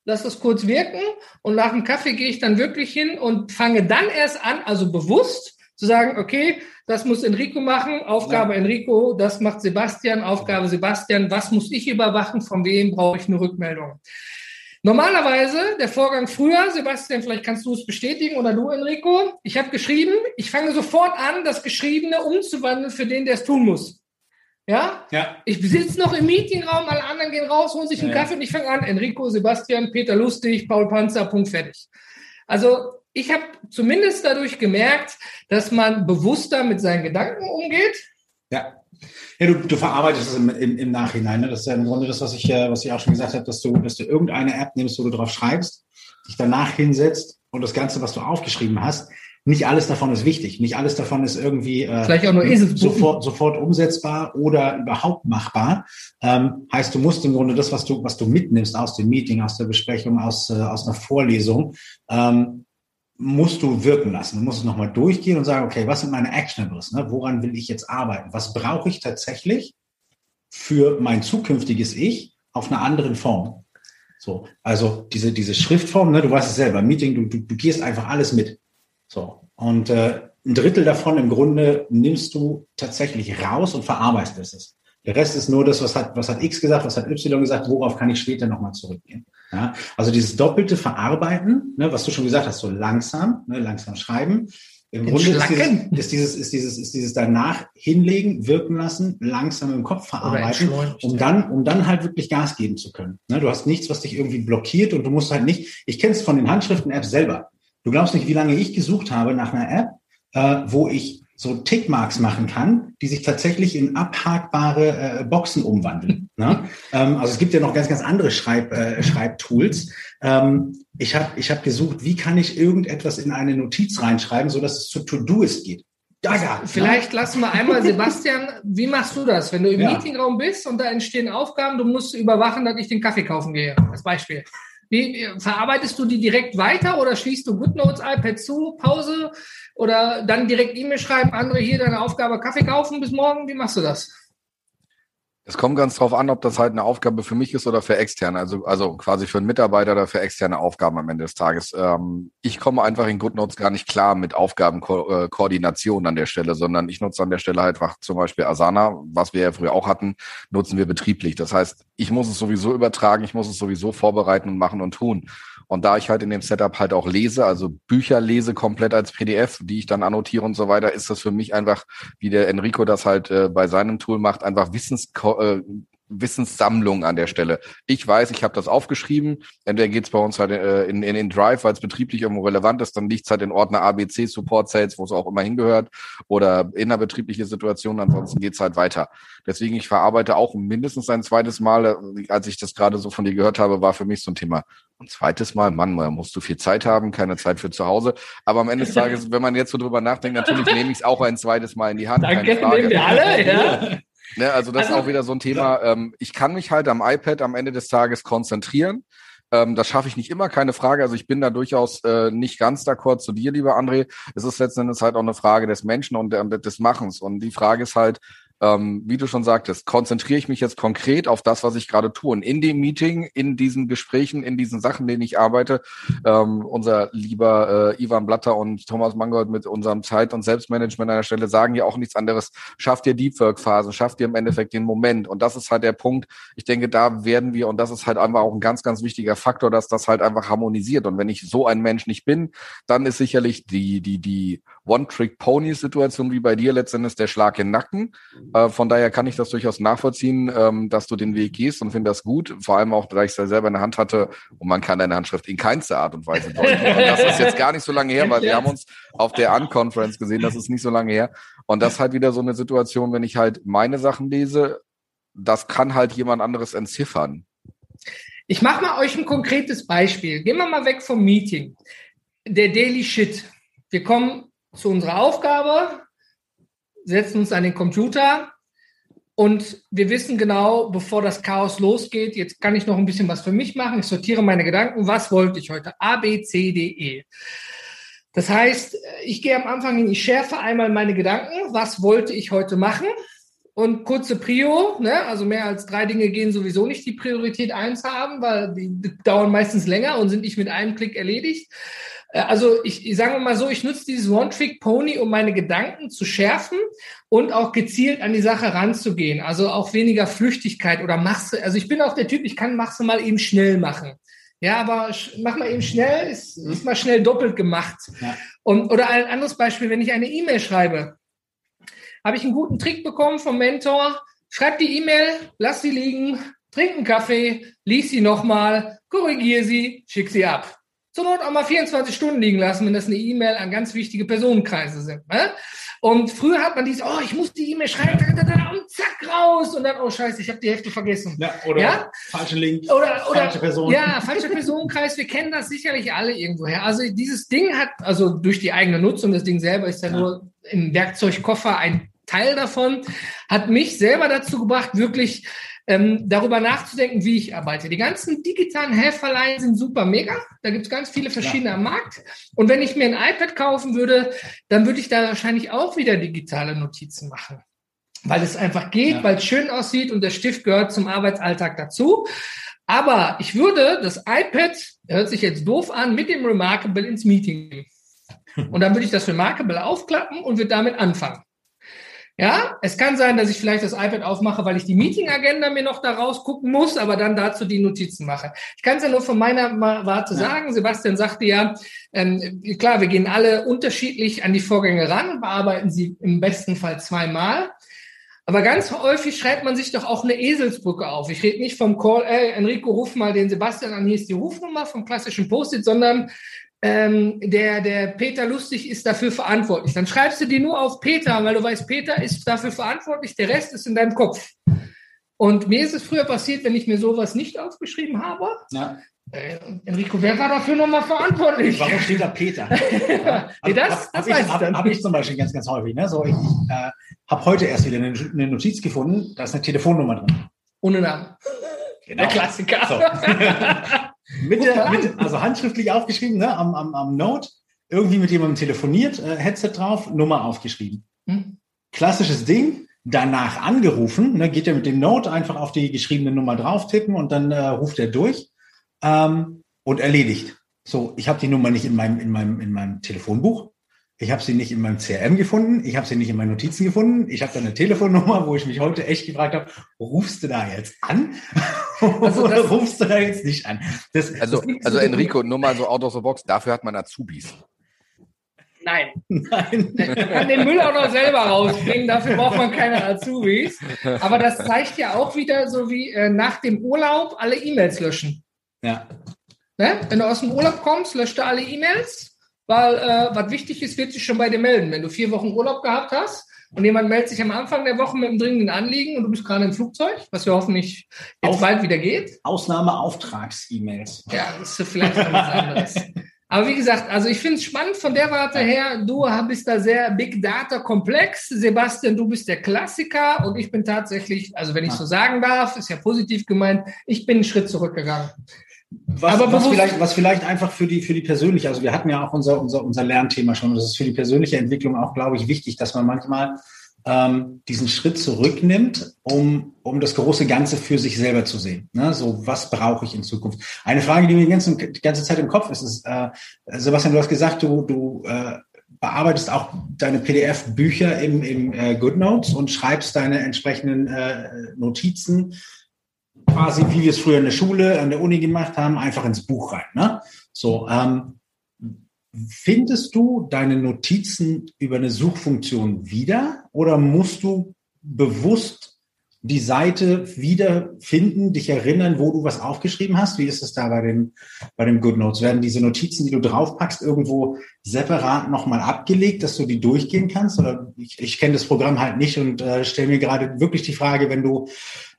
lasse das kurz wirken und nach dem Kaffee gehe ich dann wirklich hin und fange dann erst an, also bewusst zu sagen, okay, das muss Enrico machen, Aufgabe ja. Enrico, das macht Sebastian, Aufgabe Sebastian, was muss ich überwachen, von wem brauche ich eine Rückmeldung. Normalerweise der Vorgang früher, Sebastian, vielleicht kannst du es bestätigen oder du, Enrico. Ich habe geschrieben, ich fange sofort an, das Geschriebene umzuwandeln für den, der es tun muss. Ja? ja. Ich sitze noch im Meetingraum, alle anderen gehen raus, holen sich einen ja, Kaffee ja. und ich fange an. Enrico, Sebastian, Peter Lustig, Paul Panzer, Punkt fertig. Also ich habe zumindest dadurch gemerkt, dass man bewusster mit seinen Gedanken umgeht. Ja. Ja, du, du verarbeitest es im, im, im Nachhinein. Ne? Das ist ja im Grunde das, was ich, äh, was ich auch schon gesagt habe, dass du, dass du irgendeine App nimmst, wo du drauf schreibst, dich danach hinsetzt und das Ganze, was du aufgeschrieben hast, nicht alles davon ist wichtig. Nicht alles davon ist irgendwie äh, Vielleicht auch nur ist sofort, sofort umsetzbar oder überhaupt machbar. Ähm, heißt, du musst im Grunde das, was du, was du mitnimmst aus dem Meeting, aus der Besprechung, aus, äh, aus einer Vorlesung, ähm, musst du wirken lassen. Du musst es nochmal durchgehen und sagen, okay, was sind meine Actionables? Ne? Woran will ich jetzt arbeiten? Was brauche ich tatsächlich für mein zukünftiges Ich auf einer anderen Form? So, also diese, diese Schriftform, ne, du weißt es selber, Meeting, du, du, du gehst einfach alles mit. So. Und äh, ein Drittel davon im Grunde nimmst du tatsächlich raus und verarbeitest es. Der Rest ist nur das, was hat, was hat X gesagt, was hat Y gesagt, worauf kann ich später nochmal zurückgehen. Ja, also dieses doppelte Verarbeiten, ne, was du schon gesagt hast, so langsam, ne, langsam schreiben. Im Grunde ist dieses, ist dieses, ist dieses, ist dieses danach hinlegen, wirken lassen, langsam im Kopf verarbeiten, um dann, um dann halt wirklich Gas geben zu können. Ne, du hast nichts, was dich irgendwie blockiert und du musst halt nicht, ich kenne es von den Handschriften-Apps selber. Du glaubst nicht, wie lange ich gesucht habe nach einer App, äh, wo ich so Tickmarks machen kann, die sich tatsächlich in abhakbare äh, Boxen umwandeln. ne? ähm, also es gibt ja noch ganz, ganz andere Schreib, äh, Schreibtools. Ähm, ich habe ich hab gesucht, wie kann ich irgendetwas in eine Notiz reinschreiben, so dass es zu To-Doist geht. Daga, Vielleicht ne? lassen wir einmal, Sebastian, wie machst du das, wenn du im ja. Meetingraum bist und da entstehen Aufgaben, du musst überwachen, dass ich den Kaffee kaufen gehe, als Beispiel. Wie, verarbeitest du die direkt weiter oder schließt du GoodNotes, iPad zu, Pause oder dann direkt E-Mail schreiben, andere hier deine Aufgabe Kaffee kaufen bis morgen? Wie machst du das? Es kommt ganz drauf an, ob das halt eine Aufgabe für mich ist oder für externe, also, also quasi für einen Mitarbeiter oder für externe Aufgaben am Ende des Tages. Ähm, ich komme einfach in GoodNotes gar nicht klar mit Aufgabenkoordination an der Stelle, sondern ich nutze an der Stelle halt einfach zum Beispiel Asana, was wir ja früher auch hatten, nutzen wir betrieblich. Das heißt, ich muss es sowieso übertragen, ich muss es sowieso vorbereiten und machen und tun. Und da ich halt in dem Setup halt auch lese, also Bücher lese komplett als PDF, die ich dann annotiere und so weiter, ist das für mich einfach, wie der Enrico das halt äh, bei seinem Tool macht, einfach Wissens äh, Wissenssammlung an der Stelle. Ich weiß, ich habe das aufgeschrieben. Entweder geht's bei uns halt äh, in, in, in Drive, weil es betrieblich irgendwo relevant ist, dann liegt's halt in Ordner ABC, Support Sales, wo es auch immer hingehört, oder innerbetriebliche Situation, ansonsten geht's halt weiter. Deswegen, ich verarbeite auch mindestens ein zweites Mal, äh, als ich das gerade so von dir gehört habe, war für mich so ein Thema. Ein zweites Mal, Mann, da musst du viel Zeit haben, keine Zeit für zu Hause. Aber am Ende des Tages, wenn man jetzt so drüber nachdenkt, natürlich nehme ich es auch ein zweites Mal in die Hand. Danke, nehmen wir alle, ja. Ne, also das also, ist auch wieder so ein Thema. Ähm, ich kann mich halt am iPad am Ende des Tages konzentrieren. Ähm, das schaffe ich nicht immer, keine Frage. Also ich bin da durchaus äh, nicht ganz d'accord zu dir, lieber André. Es ist letzten Endes halt auch eine Frage des Menschen und, und des Machens. Und die Frage ist halt, ähm, wie du schon sagtest, konzentriere ich mich jetzt konkret auf das, was ich gerade tue. Und in dem Meeting, in diesen Gesprächen, in diesen Sachen, denen ich arbeite, ähm, unser lieber äh, Ivan Blatter und Thomas Mangold mit unserem Zeit- und Selbstmanagement an der Stelle sagen ja auch nichts anderes. Schafft dir Deep Work-Phasen, schafft dir im Endeffekt den Moment. Und das ist halt der Punkt. Ich denke, da werden wir, und das ist halt einfach auch ein ganz, ganz wichtiger Faktor, dass das halt einfach harmonisiert. Und wenn ich so ein Mensch nicht bin, dann ist sicherlich die, die, die One-Trick-Pony-Situation wie bei dir letztendlich der Schlag in den Nacken. Äh, von daher kann ich das durchaus nachvollziehen, ähm, dass du den Weg gehst und finde das gut. Vor allem auch, da ich es ja selber in der Hand hatte und man kann deine Handschrift in keinster Art und Weise deuten. Und das ist jetzt gar nicht so lange her, weil wir haben uns auf der Unconference gesehen, das ist nicht so lange her. Und das ist halt wieder so eine Situation, wenn ich halt meine Sachen lese, das kann halt jemand anderes entziffern. Ich mache mal euch ein konkretes Beispiel. Gehen wir mal weg vom Meeting. Der Daily Shit. Wir kommen zu unserer Aufgabe, setzen uns an den Computer und wir wissen genau, bevor das Chaos losgeht, jetzt kann ich noch ein bisschen was für mich machen. Ich sortiere meine Gedanken. Was wollte ich heute? A, B, C, D, E. Das heißt, ich gehe am Anfang hin, ich schärfe einmal meine Gedanken. Was wollte ich heute machen? Und kurze Prio, ne? also mehr als drei Dinge gehen sowieso nicht die Priorität eins haben, weil die dauern meistens länger und sind nicht mit einem Klick erledigt. Äh, also ich, ich sage mal so, ich nutze dieses One-Trick-Pony, um meine Gedanken zu schärfen und auch gezielt an die Sache ranzugehen. Also auch weniger Flüchtigkeit oder machst du, also ich bin auch der Typ, ich kann machst du mal eben schnell machen. Ja, aber mach mal eben schnell, ist, ist mal schnell doppelt gemacht. Ja. Und, oder ein anderes Beispiel, wenn ich eine E-Mail schreibe, habe ich einen guten Trick bekommen vom Mentor. Schreib die E-Mail, lass sie liegen, trink einen Kaffee, lies sie nochmal, korrigiere sie, schick sie ab zur Not auch mal 24 Stunden liegen lassen, wenn das eine E-Mail an ganz wichtige Personenkreise sind. Ne? Und früher hat man dieses, oh, ich muss die E-Mail schreiben, und zack, raus. Und dann, oh scheiße, ich habe die Hälfte vergessen. Ja, oder ja? falsche Link, oder, oder, falsche Person. Ja, falscher Personenkreis, wir kennen das sicherlich alle irgendwoher. Also dieses Ding hat, also durch die eigene Nutzung, das Ding selber ist ja, ja. nur im Werkzeugkoffer ein Teil davon, hat mich selber dazu gebracht, wirklich ähm, darüber nachzudenken, wie ich arbeite. Die ganzen digitalen Helferlein sind super mega. Da gibt es ganz viele verschiedene ja. am Markt. Und wenn ich mir ein iPad kaufen würde, dann würde ich da wahrscheinlich auch wieder digitale Notizen machen. Weil es einfach geht, ja. weil es schön aussieht und der Stift gehört zum Arbeitsalltag dazu. Aber ich würde das iPad, hört sich jetzt doof an, mit dem Remarkable ins Meeting nehmen. Und dann würde ich das Remarkable aufklappen und würde damit anfangen. Ja, es kann sein, dass ich vielleicht das iPad aufmache, weil ich die Meeting-Agenda mir noch da rausgucken muss, aber dann dazu die Notizen mache. Ich kann es ja nur von meiner Warte ja. sagen. Sebastian sagte ja, ähm, klar, wir gehen alle unterschiedlich an die Vorgänge ran und bearbeiten sie im besten Fall zweimal. Aber ganz häufig schreibt man sich doch auch eine Eselsbrücke auf. Ich rede nicht vom Call, ey, Enrico, ruf mal den Sebastian an, hier ist die Rufnummer vom klassischen Post-it, sondern ähm, der, der Peter Lustig ist dafür verantwortlich. Dann schreibst du die nur auf Peter, weil du weißt, Peter ist dafür verantwortlich, der Rest ist in deinem Kopf. Und mir ist es früher passiert, wenn ich mir sowas nicht aufgeschrieben habe. Ja. Äh, Enrico, wer war dafür nochmal verantwortlich? Warum steht da Peter? ja. also, das das habe ich, hab, hab ich zum Beispiel ganz, ganz häufig. Ne? So, ich äh, habe heute erst wieder eine, eine Notiz gefunden, da ist eine Telefonnummer drin. Ohne Namen. Genau. Der Klassiker. So. mit der, mit, also handschriftlich aufgeschrieben, ne, am, am, am Note, irgendwie mit jemandem telefoniert, äh, Headset drauf, Nummer aufgeschrieben. Hm. Klassisches Ding, danach angerufen, ne, geht er mit dem Note einfach auf die geschriebene Nummer drauf tippen und dann äh, ruft er durch ähm, und erledigt. So, ich habe die Nummer nicht in meinem, in meinem, in meinem Telefonbuch. Ich habe sie nicht in meinem CRM gefunden, ich habe sie nicht in meinen Notizen gefunden. Ich habe da eine Telefonnummer, wo ich mich heute echt gefragt habe, rufst du da jetzt an also oder rufst du da jetzt nicht an? Das, also, das also Enrico, nur mal so out of the box, dafür hat man Azubis. Nein. Nein. Man kann den Müll auch noch selber rausbringen, dafür braucht man keine Azubis. Aber das zeigt ja auch wieder so wie äh, nach dem Urlaub alle E-Mails löschen. Ja. Ne? Wenn du aus dem Urlaub kommst, löscht du alle E-Mails weil äh, was wichtig ist, wird sich schon bei dir melden. Wenn du vier Wochen Urlaub gehabt hast und jemand meldet sich am Anfang der Woche mit einem dringenden Anliegen und du bist gerade im Flugzeug, was ja hoffentlich jetzt Auf, bald wieder geht. Ausnahmeauftrags-E-Mails. Ja, das ist vielleicht was anderes. Aber wie gesagt, also ich finde es spannend von der Warte her. Du bist da sehr Big Data komplex. Sebastian, du bist der Klassiker und ich bin tatsächlich, also wenn ich so sagen darf, ist ja positiv gemeint, ich bin einen Schritt zurückgegangen. Was, Aber was vielleicht, was vielleicht einfach für die, für die persönliche, also wir hatten ja auch unser, unser, unser Lernthema schon, das ist für die persönliche Entwicklung auch, glaube ich, wichtig, dass man manchmal ähm, diesen Schritt zurücknimmt, um, um das große Ganze für sich selber zu sehen. Ne? So, was brauche ich in Zukunft? Eine Frage, die mir die ganze, die ganze Zeit im Kopf ist, ist, äh, Sebastian, du hast gesagt, du, du äh, bearbeitest auch deine PDF-Bücher im, im äh, GoodNotes und schreibst deine entsprechenden äh, Notizen quasi, wie wir es früher in der Schule, an der Uni gemacht haben, einfach ins Buch rein. Ne? So, ähm, findest du deine Notizen über eine Suchfunktion wieder oder musst du bewusst die Seite wiederfinden, dich erinnern, wo du was aufgeschrieben hast? Wie ist es da bei dem, bei dem GoodNotes? Werden diese Notizen, die du draufpackst, irgendwo separat nochmal abgelegt, dass du die durchgehen kannst? Oder ich, ich kenne das Programm halt nicht und äh, stelle mir gerade wirklich die Frage, wenn du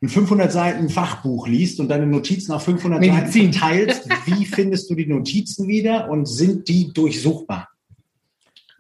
ein 500 Seiten Fachbuch liest und deine Notizen auf 500 Medizin. Seiten teilst, wie findest du die Notizen wieder und sind die durchsuchbar?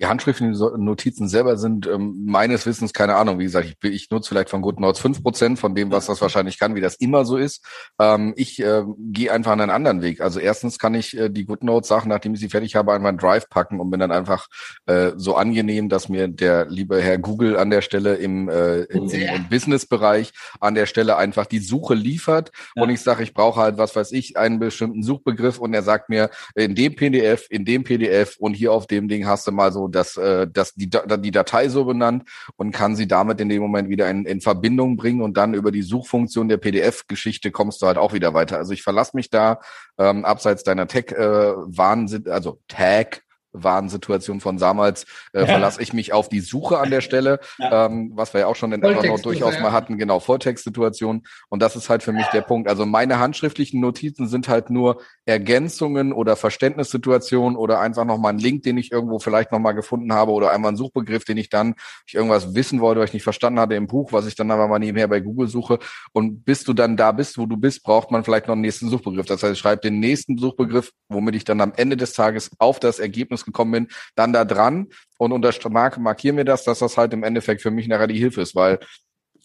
Die handschriftlichen Notizen selber sind ähm, meines Wissens, keine Ahnung, wie gesagt, ich, ich nutze vielleicht von GoodNotes fünf Prozent von dem, was das wahrscheinlich kann, wie das immer so ist. Ähm, ich äh, gehe einfach einen anderen Weg. Also erstens kann ich äh, die GoodNotes-Sachen, nachdem ich sie fertig habe, einfach in Drive packen und bin dann einfach äh, so angenehm, dass mir der liebe Herr Google an der Stelle im, äh, im, im, im Business-Bereich an der Stelle einfach die Suche liefert ja. und ich sage, ich brauche halt, was weiß ich, einen bestimmten Suchbegriff und er sagt mir, in dem PDF, in dem PDF und hier auf dem Ding hast du mal so dass, äh, dass die, die Datei so benannt und kann sie damit in dem Moment wieder in, in Verbindung bringen und dann über die Suchfunktion der PDF-Geschichte kommst du halt auch wieder weiter. Also ich verlasse mich da ähm, abseits deiner Tech-Wahnsinn, äh, also Tag Warnsituation von damals äh, ja. verlasse ich mich auf die Suche an der Stelle, ja. ähm, was wir ja auch schon in Evernote durchaus ja. mal hatten, genau, Volltextsituation. Und das ist halt für mich der Punkt. Also meine handschriftlichen Notizen sind halt nur Ergänzungen oder Verständnissituationen oder einfach nochmal ein Link, den ich irgendwo vielleicht nochmal gefunden habe oder einmal ein Suchbegriff, den ich dann, ich irgendwas wissen wollte, was ich nicht verstanden hatte im Buch, was ich dann aber mal nebenher bei Google suche. Und bis du dann da bist, wo du bist, braucht man vielleicht noch einen nächsten Suchbegriff. Das heißt, ich schreibe den nächsten Suchbegriff, womit ich dann am Ende des Tages auf das Ergebnis gekommen bin, dann da dran und unter markieren wir das, dass das halt im Endeffekt für mich nachher die Hilfe ist, weil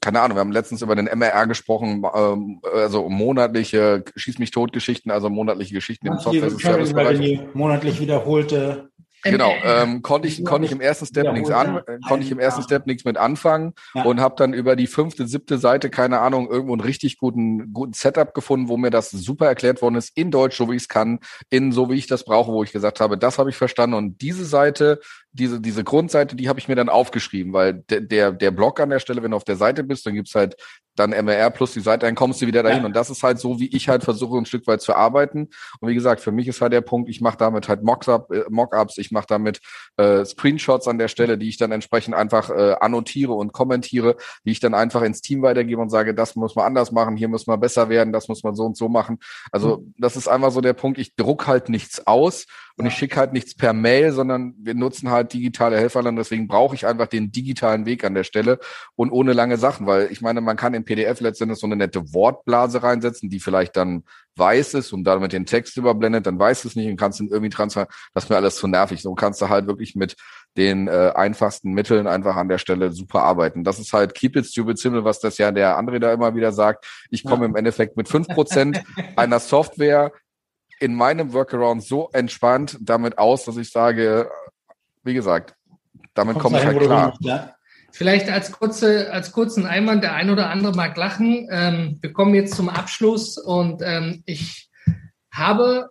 keine Ahnung, wir haben letztens über den MRR gesprochen, ähm, also monatliche Schieß mich tot Geschichten, also monatliche Geschichten im Software-Service-Bereich. Monatlich wiederholte Genau, ähm, konnte ich konnte ich im ersten Step nichts an, konnte ich im ersten Step nichts mit anfangen ja. und habe dann über die fünfte, siebte Seite keine Ahnung irgendwo einen richtig guten guten Setup gefunden, wo mir das super erklärt worden ist in Deutsch, so wie ich es kann, in so wie ich das brauche, wo ich gesagt habe, das habe ich verstanden und diese Seite diese, diese Grundseite, die habe ich mir dann aufgeschrieben, weil der, der, der Blog an der Stelle, wenn du auf der Seite bist, dann gibt's halt dann MRR plus die Seite, dann kommst du wieder dahin. Ja. Und das ist halt so, wie ich halt versuche, ein Stück weit zu arbeiten. Und wie gesagt, für mich ist halt der Punkt, ich mache damit halt Mockups, äh, Mockups ich mache damit äh, Screenshots an der Stelle, die ich dann entsprechend einfach äh, annotiere und kommentiere, die ich dann einfach ins Team weitergebe und sage, das muss man anders machen, hier muss man besser werden, das muss man so und so machen. Also mhm. das ist einfach so der Punkt, ich druck halt nichts aus und ich schicke halt nichts per Mail, sondern wir nutzen halt digitale Helferlein. Deswegen brauche ich einfach den digitalen Weg an der Stelle und ohne lange Sachen, weil ich meine, man kann in PDF letztendlich so eine nette Wortblase reinsetzen, die vielleicht dann weiß ist und damit den Text überblendet, dann weiß es nicht und kannst ihn irgendwie transferieren. Das ist mir alles zu nervig. So kannst du halt wirklich mit den äh, einfachsten Mitteln einfach an der Stelle super arbeiten. Das ist halt Keep it stupid simple, was das ja der André da immer wieder sagt. Ich komme ja. im Endeffekt mit fünf Prozent einer Software in meinem Workaround so entspannt damit aus, dass ich sage, wie gesagt, damit komme ich halt klar. Ja. Vielleicht als kurze, als kurzen Einwand, der ein oder andere mag lachen. Ähm, wir kommen jetzt zum Abschluss und ähm, ich habe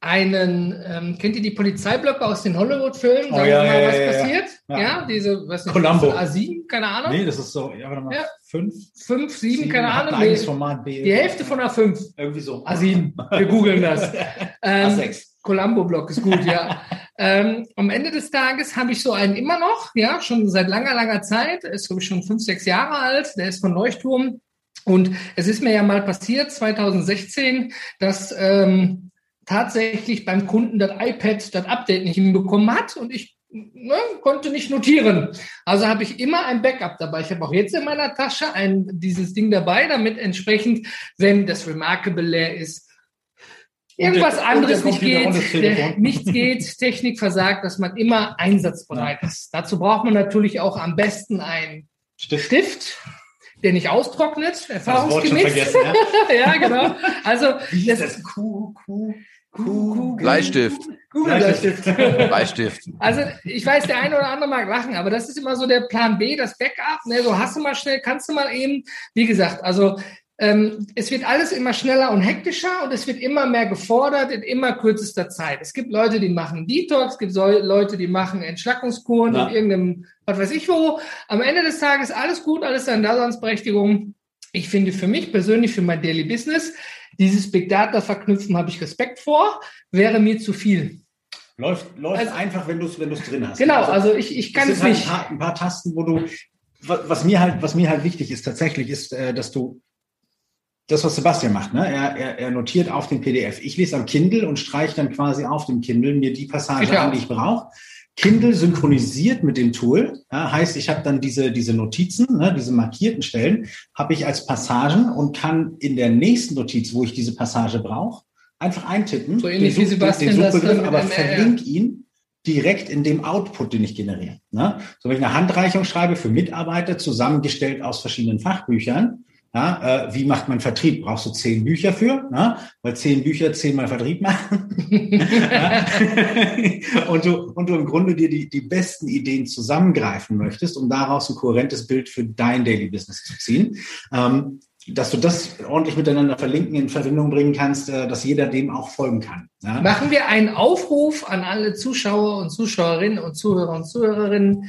einen, ähm, kennt ihr die Polizeiblöcke aus den Hollywood-Filmen? Oh, ja, mal, was ja, passiert? Ja. ja, diese, was nicht, Columbo. A7, keine Ahnung. Nee, das ist so, ja, warte mal, ja. fünf? Fünf, sieben, sieben keine Ahnung. Nee, Format B. Die Hälfte von A5. Irgendwie so. A7. Wir googeln das. ähm, A6. Columbo-Block ist gut, ja. ähm, am Ende des Tages habe ich so einen immer noch, ja, schon seit langer, langer Zeit. Ist, glaube ich, schon fünf, sechs Jahre alt. Der ist von Leuchtturm. Und es ist mir ja mal passiert, 2016, dass ähm, tatsächlich beim Kunden das iPad das Update nicht hinbekommen hat und ich ne, konnte nicht notieren. Also habe ich immer ein Backup dabei. Ich habe auch jetzt in meiner Tasche ein, dieses Ding dabei, damit entsprechend, wenn das Remarkable leer ist, irgendwas der, anderes nicht geht, nichts geht, Technik versagt, dass man immer einsatzbereit ja. ist. Dazu braucht man natürlich auch am besten einen Stift. Stift der nicht austrocknet, erfahrungsgemäß. Ja? ja, genau. Also Wie das, das Q, Q, Q, Bleistift. Bleistift. Bleistift. Also ich weiß, der eine oder andere mag lachen, aber das ist immer so der Plan B, das Backup. Ne? So hast du mal schnell, kannst du mal eben. Wie gesagt, also ähm, es wird alles immer schneller und hektischer und es wird immer mehr gefordert in immer kürzester Zeit. Es gibt Leute, die machen Detox, es gibt Leute, die machen Entschlackungskuren ja. in irgendeinem, was weiß ich wo. Am Ende des Tages alles gut, alles seine Daseinsberechtigung. Ich finde für mich persönlich, für mein Daily Business, dieses Big Data verknüpfen habe ich Respekt vor, wäre mir zu viel. Läuft, läuft also, einfach, wenn du es wenn drin hast. Genau, also, also ich, ich kann es halt nicht. Ein paar, ein paar Tasten, wo du, was mir halt, was mir halt wichtig ist tatsächlich, ist, äh, dass du das, was Sebastian macht, ne? Er, er, er notiert auf dem PDF. Ich lese am Kindle und streiche dann quasi auf dem Kindle mir die Passage an, die ich brauche. Kindle synchronisiert mit dem Tool, ja, heißt, ich habe dann diese, diese Notizen, ne, diese markierten Stellen, habe ich als Passagen und kann in der nächsten Notiz, wo ich diese Passage brauche, einfach eintippen, so ähnlich den, wie Sebastian den Suchbegriff, aber verlinke ihn direkt in dem Output, den ich generiere. Ne? So, wenn ich eine Handreichung schreibe für Mitarbeiter, zusammengestellt aus verschiedenen Fachbüchern, ja, äh, wie macht man Vertrieb? Brauchst du zehn Bücher für? Na? Weil zehn Bücher zehnmal Vertrieb machen. und, du, und du im Grunde dir die, die besten Ideen zusammengreifen möchtest, um daraus ein kohärentes Bild für dein Daily Business zu ziehen. Ähm, dass du das ordentlich miteinander verlinken, in Verbindung bringen kannst, äh, dass jeder dem auch folgen kann. Ja? Machen wir einen Aufruf an alle Zuschauer und Zuschauerinnen und Zuhörer und Zuhörerinnen.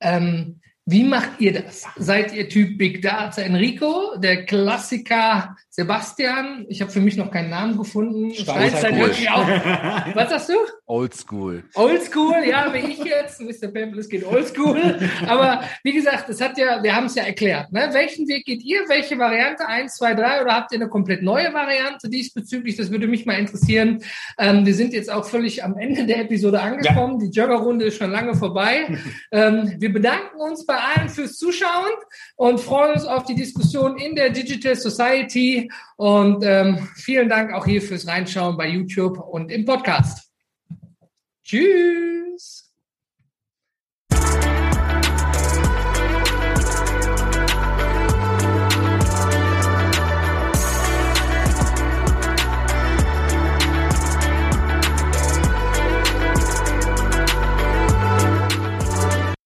Ähm, wie macht ihr das? Seid ihr Typ Big Data Enrico, der Klassiker Sebastian? Ich habe für mich noch keinen Namen gefunden. Schreit wirklich. Was sagst du? Oldschool. Oldschool, ja, wie ich jetzt. Mr. Pample, es geht Oldschool. Aber wie gesagt, es hat ja, wir haben es ja erklärt. Ne? Welchen Weg geht ihr? Welche Variante? Eins, zwei, drei? Oder habt ihr eine komplett neue Variante diesbezüglich? Das würde mich mal interessieren. Ähm, wir sind jetzt auch völlig am Ende der Episode angekommen. Ja. Die Joggerrunde ist schon lange vorbei. ähm, wir bedanken uns bei allen fürs Zuschauen und freuen uns auf die Diskussion in der Digital Society. Und ähm, vielen Dank auch hier fürs Reinschauen bei YouTube und im Podcast. Tschüss.